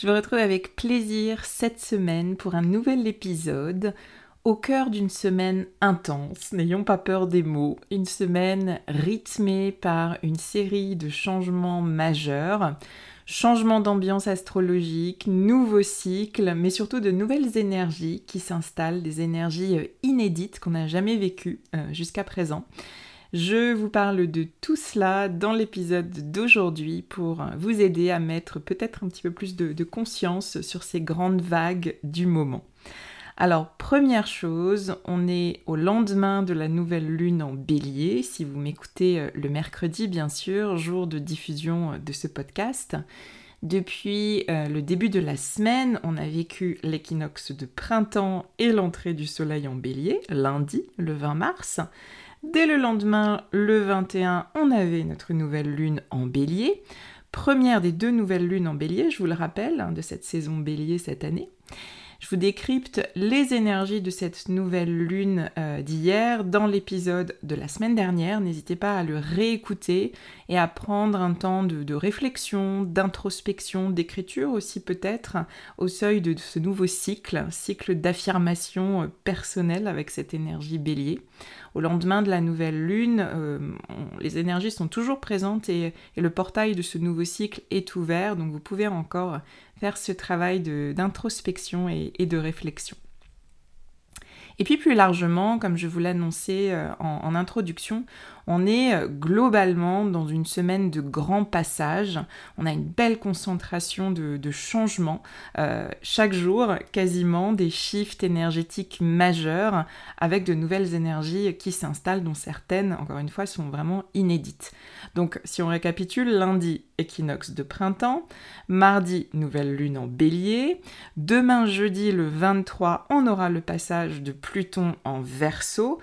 Je vous retrouve avec plaisir cette semaine pour un nouvel épisode au cœur d'une semaine intense, n'ayons pas peur des mots, une semaine rythmée par une série de changements majeurs, changement d'ambiance astrologique, nouveaux cycles, mais surtout de nouvelles énergies qui s'installent, des énergies euh, inédites qu'on n'a jamais vécues euh, jusqu'à présent. Je vous parle de tout cela dans l'épisode d'aujourd'hui pour vous aider à mettre peut-être un petit peu plus de, conscience sur ces grandes vagues du moment. Alors, première chose, on est au lendemain de la nouvelle lune en bélier, si vous m'écoutez euh, le mercredi, bien sûr, jour de diffusion euh, de ce podcast. Depuis euh, le début de la semaine, on a vécu l'équinoxe de printemps et l'entrée du soleil en bélier, lundi, le 20 mars. Dès le lendemain, le 21, on avait notre nouvelle lune en bélier. Première des deux nouvelles lunes en bélier, je vous le rappelle, hein, de cette saison bélier cette année. Je vous décrypte les énergies de cette nouvelle lune euh, d'hier dans l'épisode de la semaine dernière. N'hésitez pas à le réécouter et à prendre un temps de, réflexion, d'introspection, d'écriture aussi peut-être au seuil de, ce nouveau cycle, cycle d'affirmation euh, personnelle avec cette énergie bélier. Au lendemain de la nouvelle lune, euh, les énergies sont toujours présentes et, le portail de ce nouveau cycle est ouvert, donc vous pouvez encore faire ce travail d'introspection et, de réflexion. Et puis plus largement, comme je vous l'annonçais euh, en, introduction, on est euh, globalement dans une semaine de grands passages. On a une belle concentration de, changements. Euh, chaque jour, quasiment des shifts énergétiques majeurs avec de nouvelles énergies qui s'installent, dont certaines, encore une fois, sont vraiment inédites. Donc, si on récapitule, lundi, équinoxe de printemps. Mardi, nouvelle lune en bélier. Demain, jeudi, le 23, on aura le passage de Pluton en verso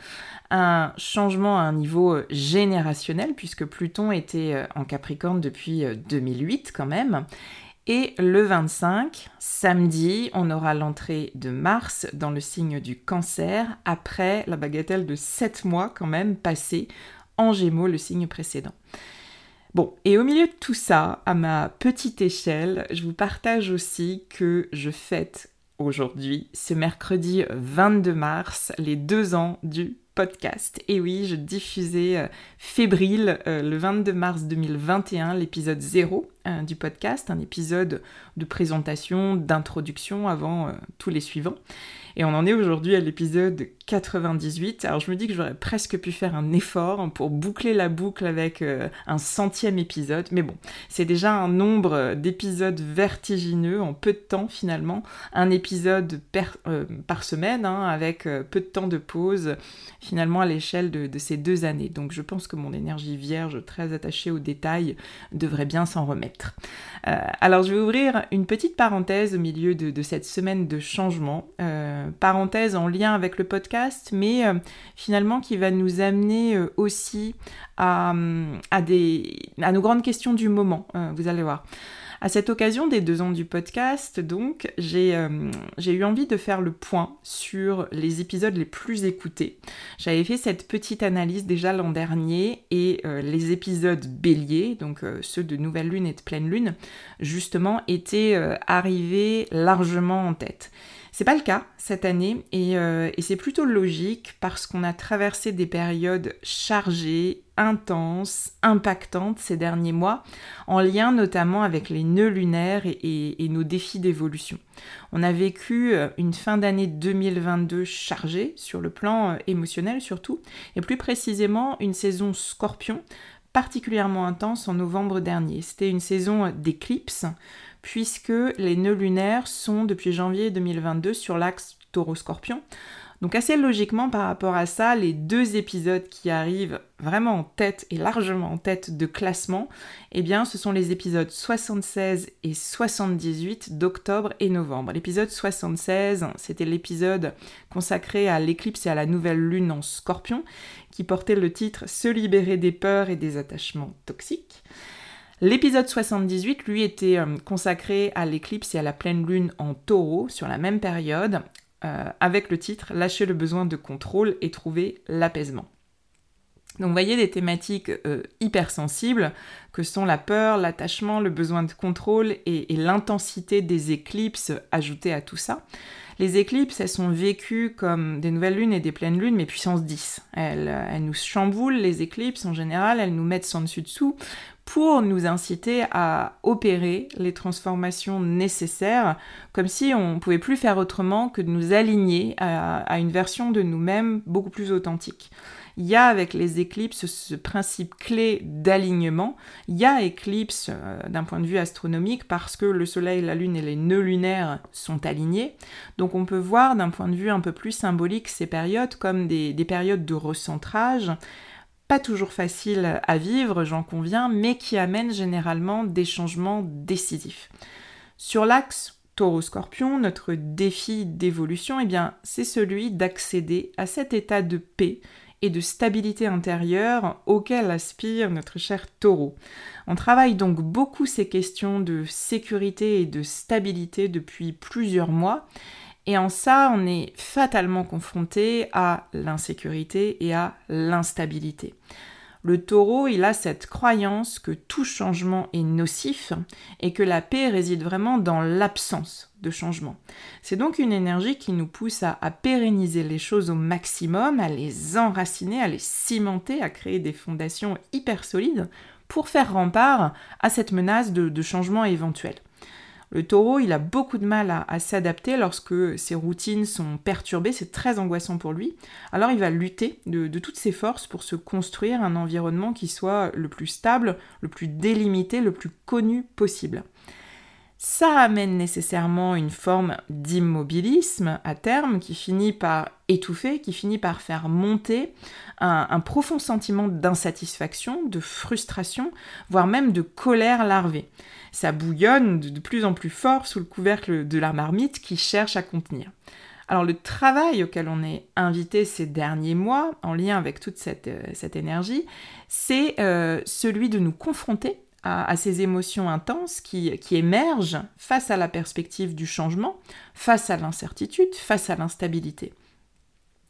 un changement à un niveau générationnel, puisque Pluton était euh, en Capricorne depuis 2008 euh, quand même. Et le 25, samedi, on aura l'entrée de Mars dans le signe du cancer, après la bagatelle de 7 mois quand même passé en Gémeaux, le signe précédent. Bon, et au milieu de tout ça, à ma petite échelle, je vous partage aussi que je fête aujourd'hui, ce mercredi 22 mars, les deux ans du podcast. Et oui, je diffusais euh, fébrile euh, le 22 mars 2021 l'épisode 0 euh, du podcast, un épisode de présentation, d'introduction avant tous les suivants. Et on en est aujourd'hui à l'épisode 98. Alors je me dis que j'aurais presque pu faire un effort pour boucler la boucle avec euh, un centième épisode. Mais bon, c'est déjà un nombre d'épisodes vertigineux en peu de temps finalement. Un épisode euh, par semaine hein, avec euh, peu de temps de pause finalement à l'échelle de, ces deux années. Donc je pense que mon énergie vierge très attachée aux détails devrait bien s'en remettre. Alors je vais ouvrir une petite parenthèse au milieu de, cette semaine de changement parenthèse en lien avec le podcast, mais euh, finalement qui va nous amener euh, aussi à, des, à nos grandes questions du moment, euh, vous allez voir. À cette occasion des deux ans du podcast, donc, j'ai euh, eu envie de faire le point sur les épisodes les plus écoutés. J'avais fait cette petite analyse déjà l'an dernier et euh, les épisodes béliers, donc euh, ceux de Nouvelle Lune et de Pleine Lune, justement, étaient arrivés largement en tête. C'est pas le cas cette année et, c'est plutôt logique parce qu'on a traversé des périodes chargées, intenses, impactantes ces derniers mois, en lien notamment avec les nœuds lunaires et, nos défis d'évolution. On a vécu euh, une fin d'année 2022 chargée sur le plan euh, émotionnel surtout, et plus précisément une saison scorpion particulièrement intense en novembre dernier. C'était une saison d'éclipse puisque les nœuds lunaires sont depuis janvier 2022 sur l'axe taureau-scorpion. Donc assez logiquement par rapport à ça, les deux épisodes qui arrivent vraiment en tête et largement en tête de classement, eh bien ce sont les épisodes 76 et 78 d'octobre et novembre. L'épisode 76, c'était l'épisode consacré à l'éclipse et à la nouvelle lune en scorpion, qui portait le titre Se libérer des peurs et des attachements toxiques. L'épisode 78, lui, était euh, consacré à l'éclipse et à la pleine lune en taureau sur la même période, euh, avec le titre Lâcher le besoin de contrôle et trouver l'apaisement. Donc vous voyez des thématiques euh, hyper sensibles que sont la peur, l'attachement, le besoin de contrôle et, l'intensité des éclipses ajoutées à tout ça. Les éclipses, elles sont vécues comme des nouvelles lunes et des pleines lunes, mais puissance 10. Elles, elles nous chamboulent, les éclipses en général, elles nous mettent sans dessus dessous pour nous inciter à opérer les transformations nécessaires, comme si on ne pouvait plus faire autrement que de nous aligner à, une version de nous-mêmes beaucoup plus authentique. Il y a avec les éclipses ce principe clé d'alignement. Il y a éclipse euh, d'un point de vue astronomique parce que le Soleil, la Lune et les nœuds lunaires sont alignés. Donc on peut voir d'un point de vue un peu plus symbolique ces périodes comme des périodes de recentrage pas toujours facile à vivre, j'en conviens, mais qui amène généralement des changements décisifs. Sur l'axe taureau-scorpion, notre défi d'évolution, eh bien, c'est celui d'accéder à cet état de paix et de stabilité intérieure auquel aspire notre cher taureau. On travaille donc beaucoup ces questions de sécurité et de stabilité depuis plusieurs mois et en ça, on est fatalement confronté à l'insécurité et à l'instabilité. Le taureau, il a cette croyance que tout changement est nocif et que la paix réside vraiment dans l'absence de changement. C'est donc une énergie qui nous pousse à, pérenniser les choses au maximum, à les enraciner, à les cimenter, à créer des fondations hyper solides pour faire rempart à cette menace de, de changement éventuel. Le taureau, il a beaucoup de mal à, s'adapter lorsque ses routines sont perturbées, c'est très angoissant pour lui. Alors il va lutter de, toutes ses forces pour se construire un environnement qui soit le plus stable, le plus délimité, le plus connu possible. Ça amène nécessairement une forme d'immobilisme à terme qui finit par étouffer, qui finit par faire monter un profond sentiment d'insatisfaction, de frustration, voire même de colère larvée ça bouillonne de plus en plus fort sous le couvercle de la marmite qui cherche à contenir. Alors le travail auquel on est invité ces derniers mois, en lien avec toute cette, euh, énergie, c'est euh, celui de nous confronter à, ces émotions intenses qui, émergent face à la perspective du changement, face à l'incertitude, face à l'instabilité.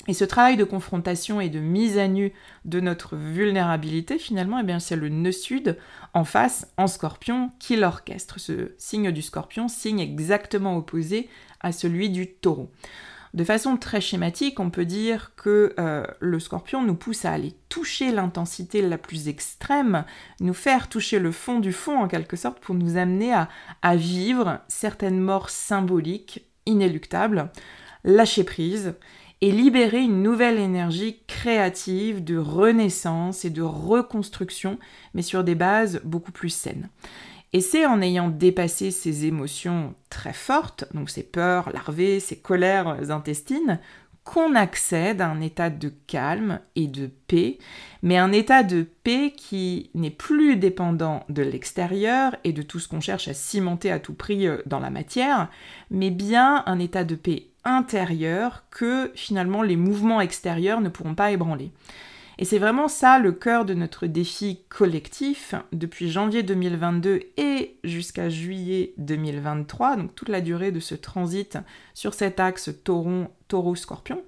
Et ce travail de confrontation et de mise à nu de notre vulnérabilité, finalement, eh c'est le nœud sud en face, en scorpion, qui l'orchestre. Ce signe du scorpion, signe exactement opposé à celui du taureau. De façon très schématique, on peut dire que euh, le scorpion nous pousse à aller toucher l'intensité la plus extrême, nous faire toucher le fond du fond en quelque sorte pour nous amener à, à vivre certaines morts symboliques, inéluctables, lâcher prise et libérer une nouvelle énergie créative de renaissance et de reconstruction, mais sur des bases beaucoup plus saines. Et c'est en ayant dépassé ces émotions très fortes, donc ces peurs larvées, ces colères intestines, qu'on accède à un état de calme et de paix, mais un état de paix qui n'est plus dépendant de l'extérieur et de tout ce qu'on cherche à cimenter à tout prix euh, dans la matière, mais bien un état de paix intérieur que finalement les mouvements extérieurs ne pourront pas ébranler. Et c'est vraiment ça le cœur de notre défi collectif depuis janvier 2022 et jusqu'à juillet 2023, donc toute la durée de ce transit sur cet axe taureau-scorpion.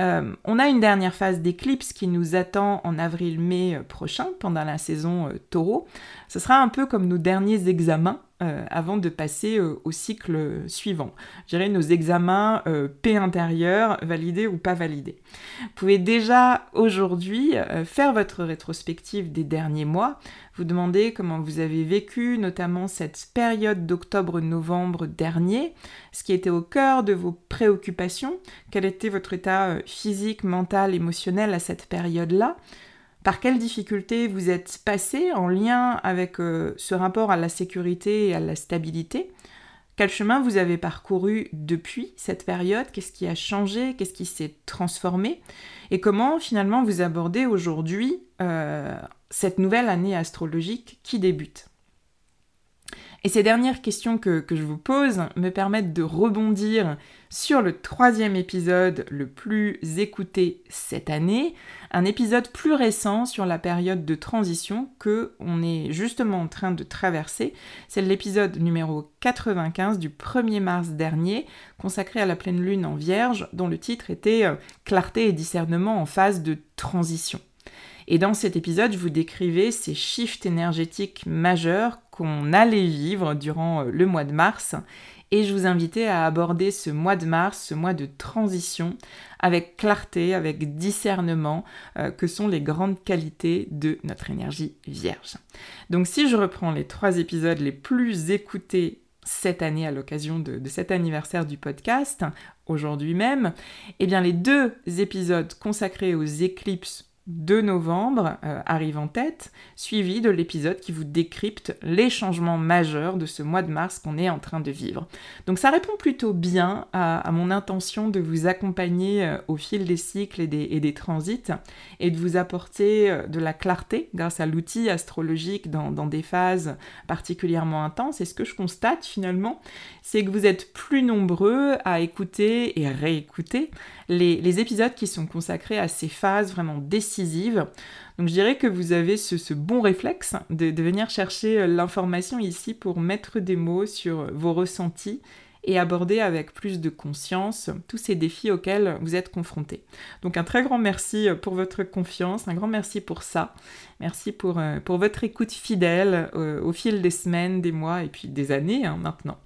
Euh, on a une dernière phase d'éclipse qui nous attend en avril-mai prochain pendant la saison euh, taureau. Ce sera un peu comme nos derniers examens euh, avant de passer euh, au cycle suivant. Je nos examens euh, P intérieur, validés ou pas validés. Vous pouvez déjà aujourd'hui faire votre rétrospective des derniers mois, vous demander comment vous avez vécu notamment cette période d'octobre-novembre dernier, ce qui était au cœur de vos préoccupations, quel était votre état physique, mental, émotionnel à cette période-là, par quelles difficultés vous êtes passé en lien avec euh, ce rapport à la sécurité et à la stabilité? Quel chemin vous avez parcouru depuis cette période? Qu'est-ce qui a changé? Qu'est-ce qui s'est transformé? Et comment finalement vous abordez aujourd'hui euh, cette nouvelle année astrologique qui débute? Et ces dernières questions que, je vous pose me permettent de rebondir sur le troisième épisode le plus écouté cette année, un épisode plus récent sur la période de transition que on est justement en train de traverser. C'est l'épisode numéro 95 du 1er mars dernier, consacré à la pleine lune en vierge, dont le titre était euh, Clarté et discernement en phase de transition. Et dans cet épisode, je vous décrivais ces shifts énergétiques majeurs qu'on allait vivre durant euh, le mois de mars. Et je vous invitais à aborder ce mois de mars, ce mois de transition, avec clarté, avec discernement, euh, que sont les grandes qualités de notre énergie vierge. Donc si je reprends les trois épisodes les plus écoutés cette année à l'occasion de, cet anniversaire du podcast, aujourd'hui même, eh bien les deux épisodes consacrés aux éclipses 2 novembre euh, arrive en tête, suivi de l'épisode qui vous décrypte les changements majeurs de ce mois de mars qu'on est en train de vivre. Donc ça répond plutôt bien à, mon intention de vous accompagner euh, au fil des cycles et des, transits et de vous apporter euh, de la clarté grâce à l'outil astrologique dans, des phases particulièrement intenses. Et ce que je constate finalement, c'est que vous êtes plus nombreux à écouter et réécouter les, épisodes qui sont consacrés à ces phases vraiment décisives. Donc je dirais que vous avez ce, bon réflexe de, venir chercher euh, l'information ici pour mettre des mots sur vos ressentis et aborder avec plus de conscience tous ces défis auxquels vous êtes confrontés. Donc un très grand merci euh, pour votre confiance, un grand merci pour ça. Merci pour, euh, votre écoute fidèle au fil des semaines, des mois et puis des années hein, maintenant.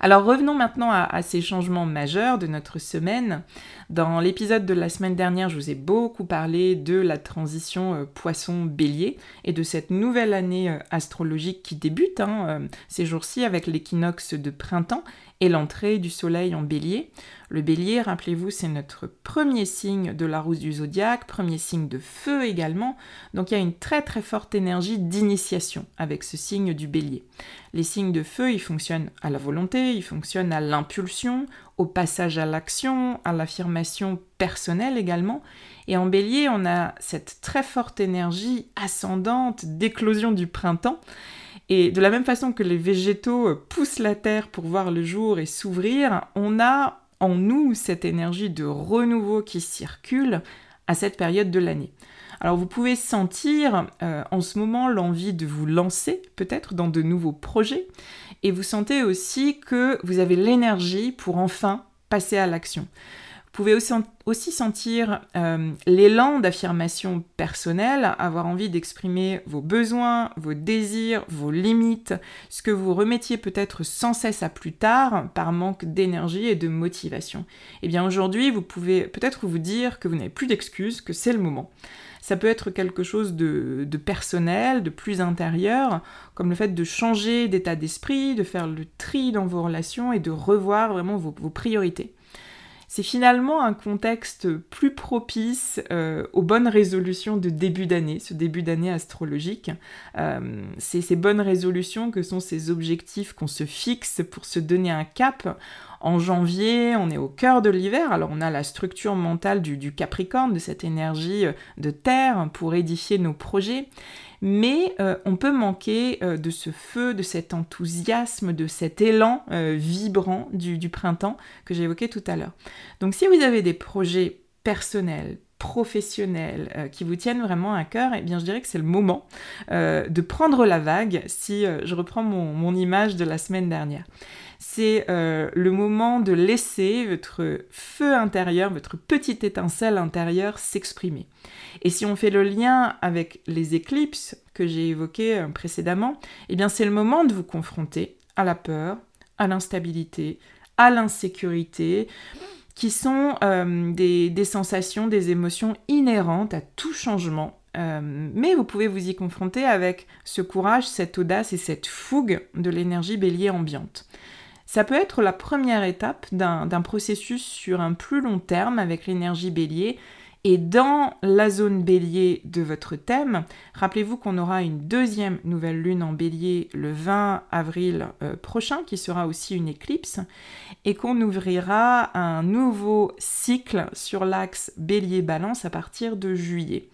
Alors revenons maintenant à, ces changements majeurs de notre semaine. Dans l'épisode de la semaine dernière, je vous ai beaucoup parlé de la transition euh, poisson-bélier et de cette nouvelle année euh, astrologique qui débute hein, euh, ces jours-ci avec l'équinoxe de printemps et l'entrée du soleil en bélier. Le bélier, rappelez-vous, c'est notre premier signe de la roue du zodiaque, premier signe de feu également. Donc il y a une très très forte énergie d'initiation avec ce signe du bélier. Les signes de feu, ils fonctionnent à la volonté, ils fonctionnent à l'impulsion, au passage à l'action, à l'affirmation personnelle également. Et en bélier, on a cette très forte énergie ascendante d'éclosion du printemps et de la même façon que les végétaux euh, poussent la terre pour voir le jour et s'ouvrir, on a en nous cette énergie de renouveau qui circule à cette période de l'année. Alors vous pouvez sentir euh, en ce moment l'envie de vous lancer peut-être dans de nouveaux projets et vous sentez aussi que vous avez l'énergie pour enfin passer à l'action. Pouvez aussi, sentir euh, l'élan d'affirmation personnelle, avoir envie d'exprimer vos besoins, vos désirs, vos limites, ce que vous remettiez peut-être sans cesse à plus tard par manque d'énergie et de motivation. Eh bien aujourd'hui, vous pouvez peut-être vous dire que vous n'avez plus d'excuses, que c'est le moment. Ça peut être quelque chose de, personnel, de plus intérieur, comme le fait de changer d'état d'esprit, de faire le tri dans vos relations et de revoir vraiment vos priorités c'est finalement un contexte plus propice euh, aux bonnes résolutions de début d'année, ce début d'année astrologique. Euh, c'est ces bonnes résolutions que sont ces objectifs qu'on se fixe pour se donner un cap. En janvier, on est au cœur de l'hiver, alors on a la structure mentale du Capricorne, de cette énergie de terre pour édifier nos projets mais euh, on peut manquer euh, de ce feu, de cet enthousiasme, de cet élan euh, vibrant du, printemps que j'évoquais tout à l'heure. Donc si vous avez des projets personnels, professionnelles euh, qui vous tiennent vraiment à cœur, eh bien je dirais que c'est le moment de prendre la vague si je reprends mon, image de la semaine dernière. C'est le moment de laisser votre feu intérieur, votre petite étincelle intérieure s'exprimer. Et si on fait le lien avec les éclipses que j'ai évoquées précédemment, eh bien c'est le moment de vous confronter à la peur, à l'instabilité, à l'insécurité, qui sont euh, des, sensations, des émotions inhérentes à tout changement. Euh, mais vous pouvez vous y confronter avec ce courage, cette audace et cette fougue de l'énergie bélier ambiante. Ça peut être la première étape d'un processus sur un plus long terme avec l'énergie bélier et dans la zone bélier de votre thème, rappelez-vous qu'on aura une deuxième nouvelle lune en bélier le 20 avril euh, prochain, qui sera aussi une éclipse, et qu'on ouvrira un nouveau cycle sur l'axe bélier-balance à partir de juillet.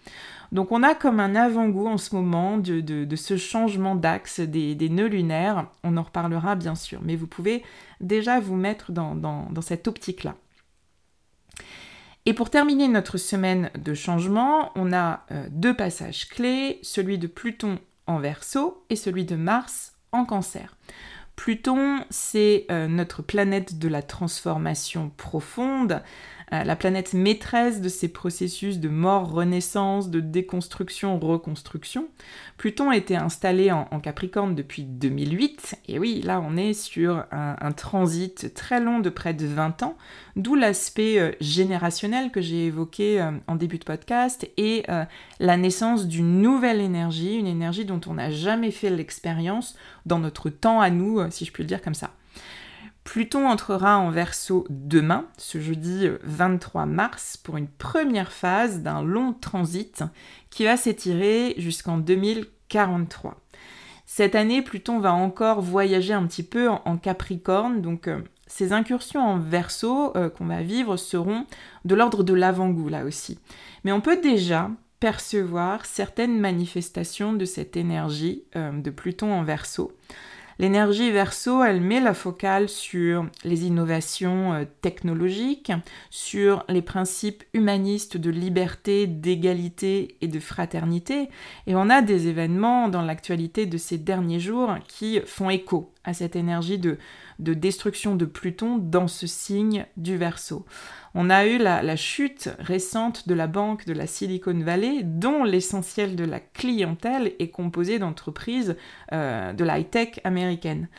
Donc on a comme un avant-goût en ce moment de, ce changement d'axe des, nœuds lunaires. On en reparlera bien sûr, mais vous pouvez déjà vous mettre dans cette optique-là. Et pour terminer notre semaine de changement, on a euh, deux passages clés, celui de Pluton en verso et celui de Mars en cancer. Pluton, c'est euh, notre planète de la transformation profonde, euh, la planète maîtresse de ces processus de mort-renaissance, de déconstruction-reconstruction. Pluton été installé en, Capricorne depuis 2008, et oui, là on est sur un, transit très long de près de 20 ans, d'où l'aspect euh, générationnel que j'ai évoqué euh, en début de podcast, et la naissance d'une nouvelle énergie, une énergie dont on n'a jamais fait l'expérience dans notre temps à nous, si je puis le dire comme ça. Pluton entrera en verso demain, ce jeudi 23 euh, mars, pour une première phase d'un long transit qui va s'étirer jusqu'en 2043. Cette année, Pluton va encore voyager un petit peu en, Capricorne, donc euh, ces incursions en verso euh, qu'on va vivre seront de l'ordre de l'avant-goût là aussi. Mais on peut déjà percevoir certaines manifestations de cette énergie de Pluton en verso. L'énergie verso, elle met la focale sur les innovations euh, technologiques, sur les principes humanistes de liberté, d'égalité et de fraternité. Et on a des événements dans l'actualité de ces derniers jours qui font écho à cette énergie de, de destruction de Pluton dans ce signe du verso. On a eu la, chute récente de la banque de la Silicon Valley, dont l'essentiel de la clientèle est composé d'entreprises euh, de la high-tech américaine.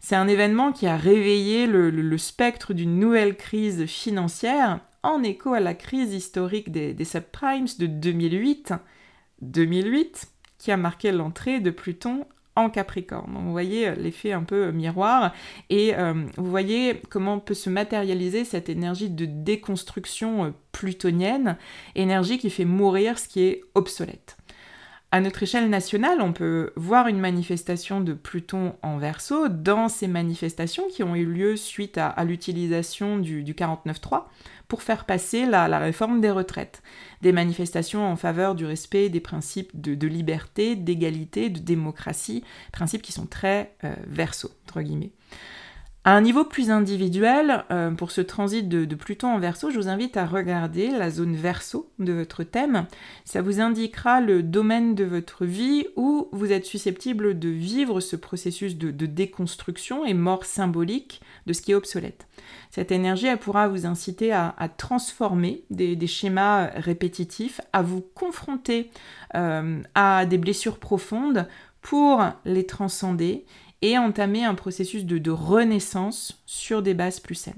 C'est un événement qui a réveillé le, spectre d'une nouvelle crise financière en écho à la crise historique des, des subprimes de 2008, 2008 qui a marqué l'entrée de Pluton en Capricorne. vous voyez euh, l'effet un peu euh, miroir et euh, vous voyez comment peut se matérialiser cette énergie de déconstruction plutonienne, énergie qui fait mourir ce qui est obsolète. À notre échelle nationale, on peut voir une manifestation de Pluton en verso dans ces manifestations qui ont eu lieu suite à, l'utilisation du, du 49.3 pour faire passer la, réforme des retraites. Des manifestations en faveur du respect des principes de, liberté, d'égalité, de démocratie, principes qui sont très euh, verso, entre guillemets. À un niveau plus individuel, euh, pour ce transit de, Pluton en verso, je vous invite à regarder la zone verso de votre thème. Ça vous indiquera le domaine de votre vie où vous êtes susceptible de vivre ce processus de, déconstruction et mort symbolique de ce qui est obsolète. Cette énergie, elle pourra vous inciter à, transformer des, schémas répétitifs, à vous confronter euh, à des blessures profondes pour les transcender et entamer un processus de, renaissance sur des bases plus saines.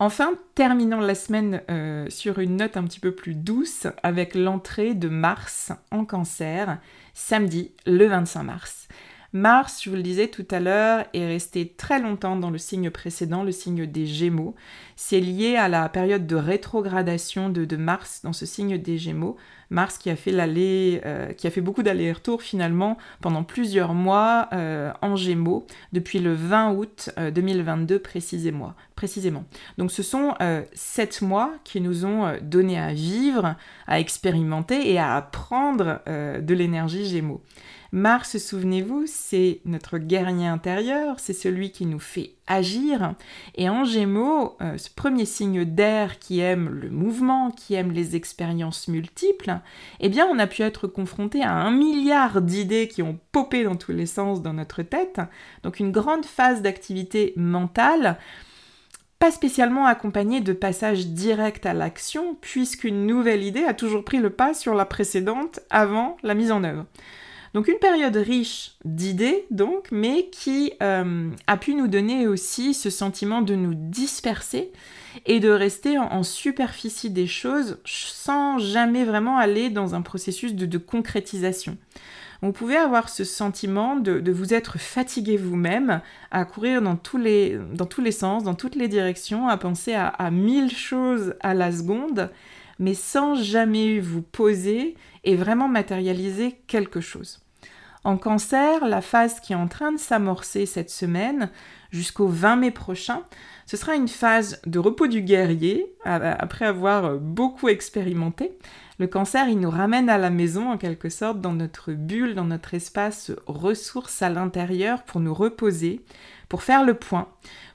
Enfin, terminons la semaine euh, sur une note un petit peu plus douce avec l'entrée de Mars en cancer, samedi le 25 mars. Mars, je vous le disais tout à l'heure, est resté très longtemps dans le signe précédent, le signe des Gémeaux. C'est lié à la période de rétrogradation de, Mars dans ce signe des Gémeaux Mars qui a fait l'aller, euh, qui a fait beaucoup d'allers-retours finalement pendant plusieurs mois euh, en Gémeaux depuis le 20 août 2022 précisément. précisément. Donc ce sont sept mois qui nous ont donné à vivre, à expérimenter et à apprendre de l'énergie Gémeaux. Mars, souvenez-vous, c'est notre guerrier intérieur, c'est celui qui nous fait agir. Et en Gémeaux, euh, ce premier signe d'air qui aime le mouvement, qui aime les expériences multiples, eh bien on a pu être confronté à un milliard d'idées qui ont popé dans tous les sens dans notre tête. Donc une grande phase d'activité mentale pas spécialement accompagnée de passage direct à l'action, puisqu'une nouvelle idée a toujours pris le pas sur la précédente avant la mise en œuvre. Donc une période riche d'idées, donc, mais qui euh, a pu nous donner aussi ce sentiment de nous disperser et de rester en, superficie des choses sans jamais vraiment aller dans un processus de, concrétisation. Vous pouvez avoir ce sentiment de, vous être fatigué vous-même, à courir dans tous, les, dans tous les sens, dans toutes les directions, à penser à, à mille choses à la seconde, mais sans jamais vous poser et vraiment matérialiser quelque chose. En cancer, la phase qui est en train de s'amorcer cette semaine jusqu'au 20 mai prochain, ce sera une phase de repos du guerrier, après avoir beaucoup expérimenté. Le cancer, il nous ramène à la maison en quelque sorte, dans notre bulle, dans notre espace ressources à l'intérieur pour nous reposer, pour faire le point,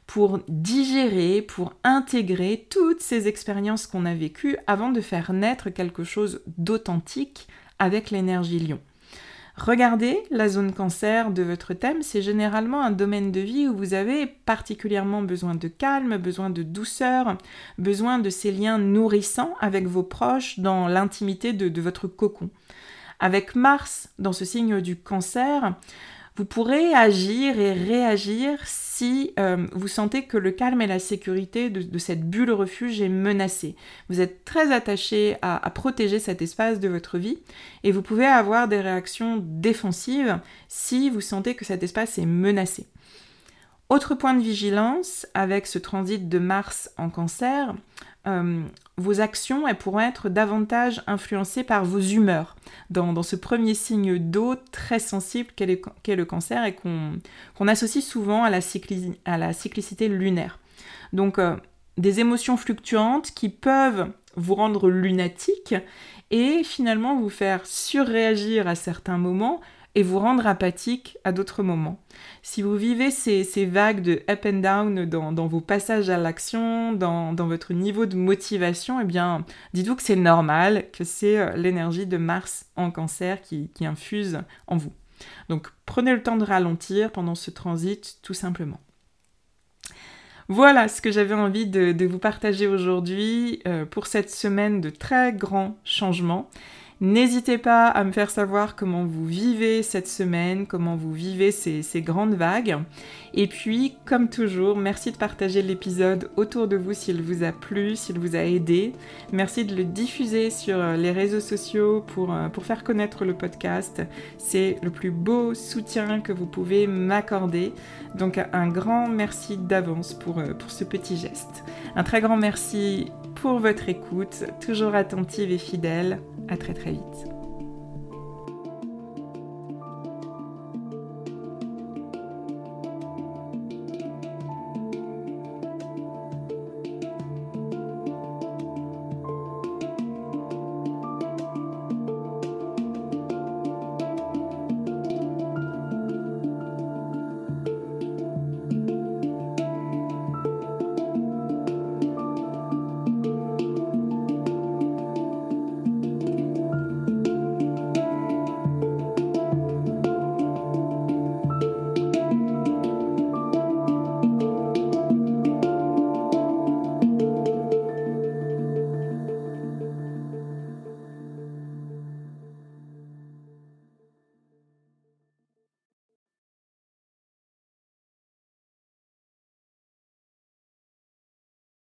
pour digérer, pour intégrer toutes ces expériences qu'on a vécues avant de faire naître quelque chose d'authentique avec l'énergie lion. Regardez la zone cancer de votre thème, c'est généralement un domaine de vie où vous avez particulièrement besoin de calme, besoin de douceur, besoin de ces liens nourrissants avec vos proches dans l'intimité de, de votre cocon. Avec Mars dans ce signe du cancer, vous pourrez agir et réagir si euh, vous sentez que le calme et la sécurité de, cette bulle refuge est menacée. Vous êtes très attaché à, protéger cet espace de votre vie et vous pouvez avoir des réactions défensives si vous sentez que cet espace est menacé. Autre point de vigilance avec ce transit de Mars en cancer, euh, vos actions pourront être davantage influencées par vos humeurs dans, ce premier signe d'eau très sensible qu'est le cancer et qu'on associe souvent à la, à la, cyclicité lunaire. Donc euh, des émotions fluctuantes qui peuvent vous rendre lunatique et finalement vous faire surréagir à certains moments et vous rendre apathique à d'autres moments. Si vous vivez ces, vagues de up and down dans, vos passages à l'action, dans, votre niveau de motivation, eh bien, dites-vous que c'est normal, que c'est euh, l'énergie de Mars en cancer qui, infuse en vous. Donc prenez le temps de ralentir pendant ce transit, tout simplement. Voilà ce que j'avais envie de, vous partager aujourd'hui euh, pour cette semaine de très grands changements. N'hésitez pas à me faire savoir comment vous vivez cette semaine, comment vous vivez ces, grandes vagues. Et puis, comme toujours, merci de partager l'épisode autour de vous s'il vous a plu, s'il vous a aidé. Merci de le diffuser sur euh, les réseaux sociaux pour, euh, pour faire connaître le podcast. C'est le plus beau soutien que vous pouvez m'accorder. Donc un grand merci d'avance pour, euh, pour ce petit geste. Un très grand merci pour votre écoute, toujours attentive et fidèle. À très très vite.